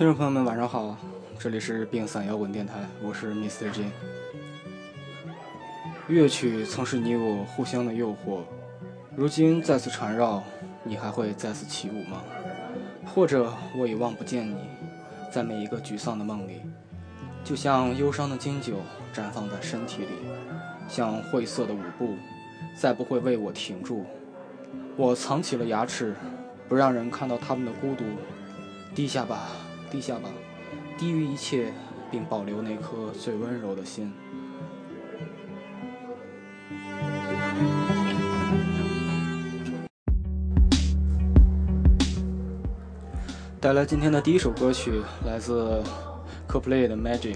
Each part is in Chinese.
听众朋友们，晚上好，这里是病散摇滚电台，我是 Mr. J。乐曲曾是你我互相的诱惑，如今再次缠绕，你还会再次起舞吗？或者我已望不见你，在每一个沮丧的梦里，就像忧伤的金酒绽放在身体里，像晦涩的舞步，再不会为我停住。我藏起了牙齿，不让人看到他们的孤独。低下吧。低下吧，低于一切，并保留那颗最温柔的心。带来今天的第一首歌曲，来自 CoPlay 的《Magic》，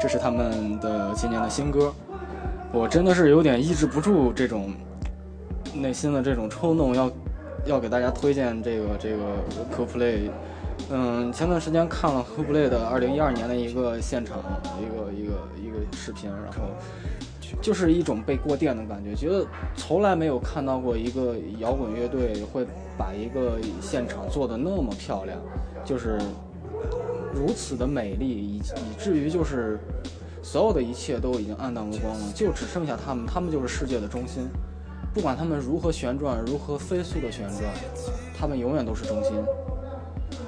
这是他们的今年的新歌。我真的是有点抑制不住这种内心的这种冲动，要要给大家推荐这个这个 CoPlay。嗯，前段时间看了 h o p l a y 的二零一二年的一个现场，一个一个一个视频，然后就是一种被过电的感觉，觉得从来没有看到过一个摇滚乐队会把一个现场做的那么漂亮，就是如此的美丽，以以至于就是所有的一切都已经黯淡无光了，就只剩下他们，他们就是世界的中心，不管他们如何旋转，如何飞速的旋转，他们永远都是中心。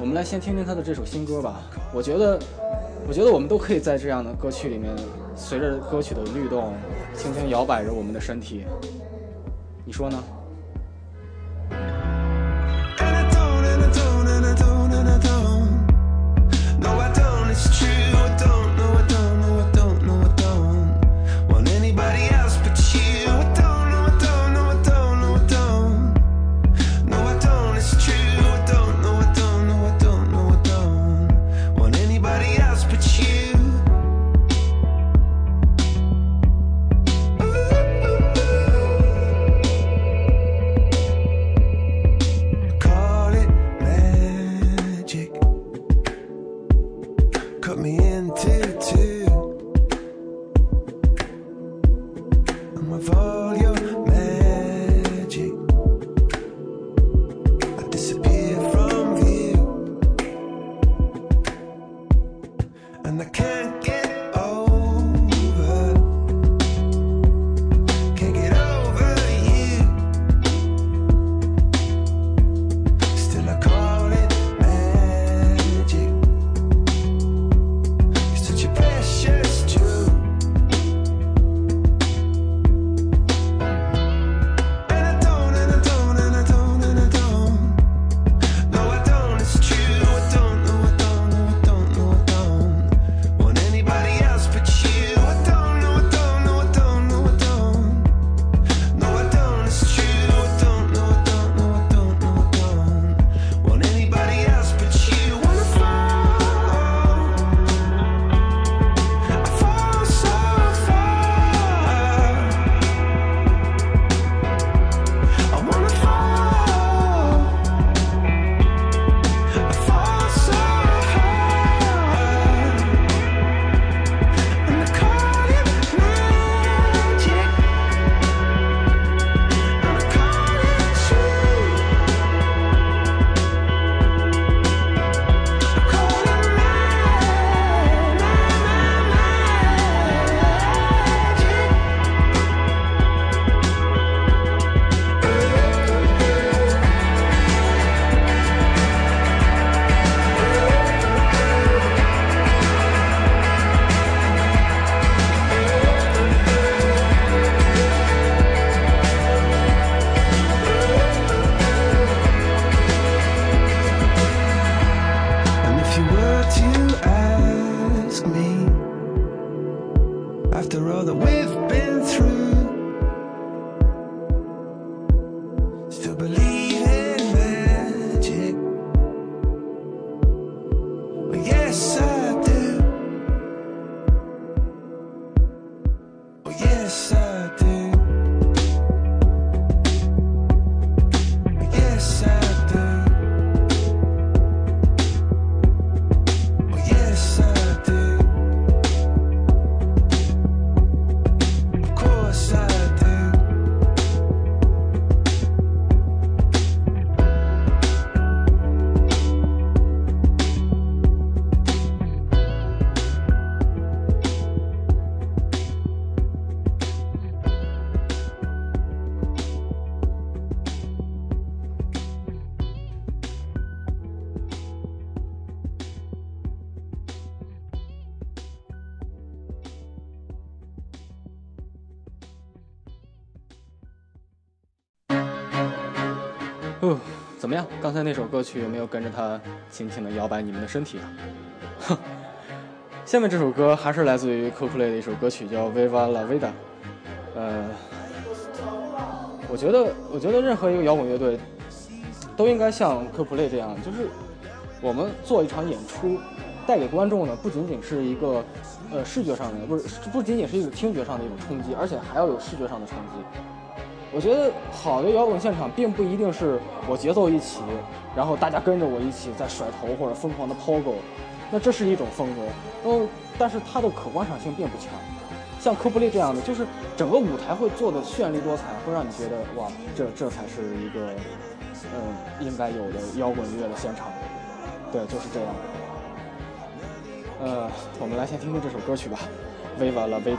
我们来先听听他的这首新歌吧。我觉得，我觉得我们都可以在这样的歌曲里面，随着歌曲的律动，轻轻摇摆着我们的身体。你说呢？哦，怎么样？刚才那首歌曲有没有跟着它轻轻的摇摆你们的身体啊？哼，下面这首歌还是来自于 Coldplay 的一首歌曲，叫《Viva La Vida》。呃，我觉得，我觉得任何一个摇滚乐队都应该像 Coldplay 这样，就是我们做一场演出，带给观众的不仅仅是一个呃视觉上的，不是不仅仅是一个听觉上的一种冲击，而且还要有视觉上的冲击。我觉得好的摇滚现场并不一定是我节奏一起，然后大家跟着我一起在甩头或者疯狂的抛狗，那这是一种风格。嗯，但是它的可观赏性并不强。像科布雷这样的，就是整个舞台会做的绚丽多彩，会让你觉得哇，这这才是一个嗯应该有的摇滚乐的现场。对，就是这样。呃，我们来先听听这首歌曲吧，《Viva La Vida》。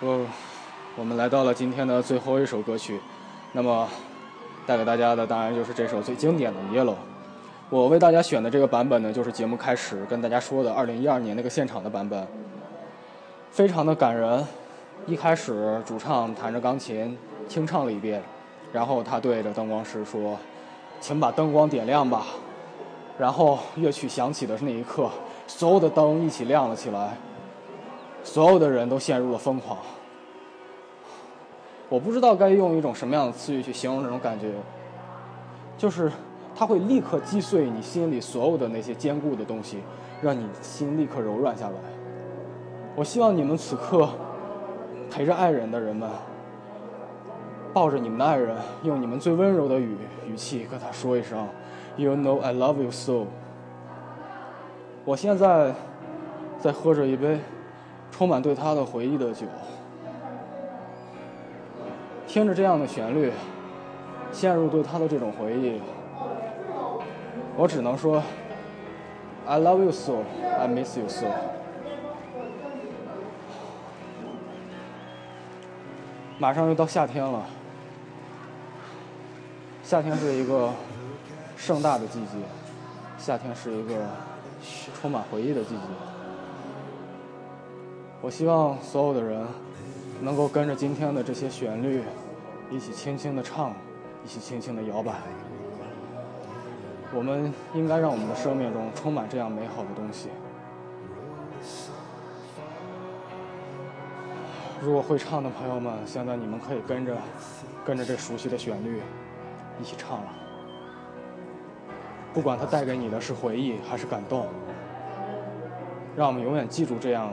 哦，我们来到了今天的最后一首歌曲，那么带给大家的当然就是这首最经典的《Yellow》。我为大家选的这个版本呢，就是节目开始跟大家说的2012年那个现场的版本，非常的感人。一开始主唱弹着钢琴清唱了一遍，然后他对着灯光师说：“请把灯光点亮吧。”然后乐曲响起的那一刻，所有的灯一起亮了起来。所有的人都陷入了疯狂。我不知道该用一种什么样的词语去形容这种感觉，就是它会立刻击碎你心里所有的那些坚固的东西，让你心立刻柔软下来。我希望你们此刻陪着爱人的人们，抱着你们的爱人，用你们最温柔的语语气跟他说一声：“You know I love you so。”我现在在喝着一杯。充满对他的回忆的酒。听着这样的旋律，陷入对他的这种回忆，我只能说，I love you so, I miss you so。马上又到夏天了，夏天是一个盛大的季节，夏天是一个充满回忆的季节。我希望所有的人。能够跟着今天的这些旋律，一起轻轻的唱，一起轻轻的摇摆。我们应该让我们的生命中充满这样美好的东西。如果会唱的朋友们，现在你们可以跟着，跟着这熟悉的旋律，一起唱了。不管它带给你的是回忆还是感动，让我们永远记住这样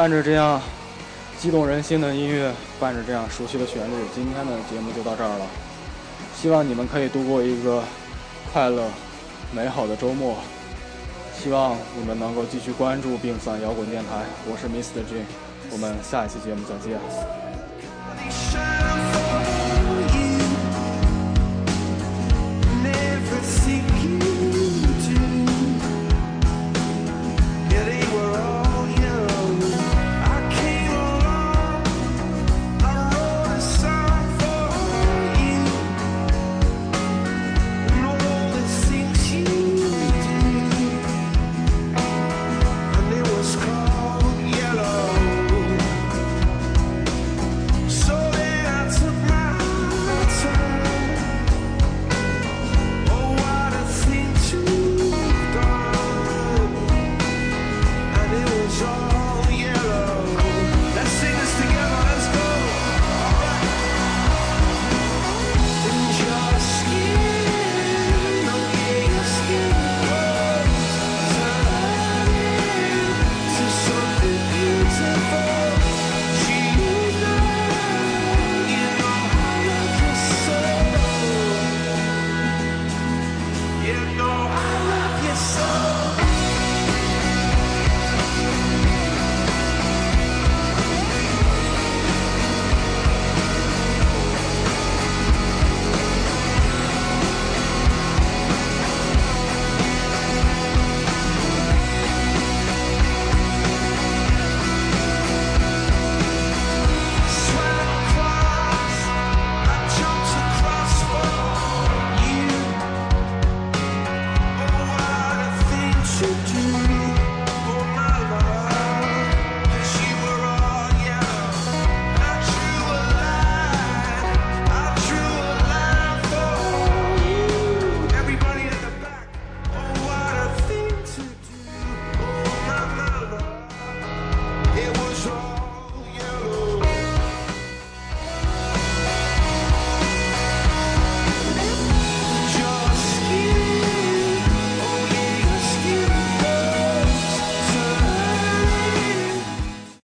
伴着这样激动人心的音乐，伴着这样熟悉的旋律，今天的节目就到这儿了。希望你们可以度过一个快乐、美好的周末。希望你们能够继续关注并赞摇滚电台。我是 Mr. J，我们下一期节目再见。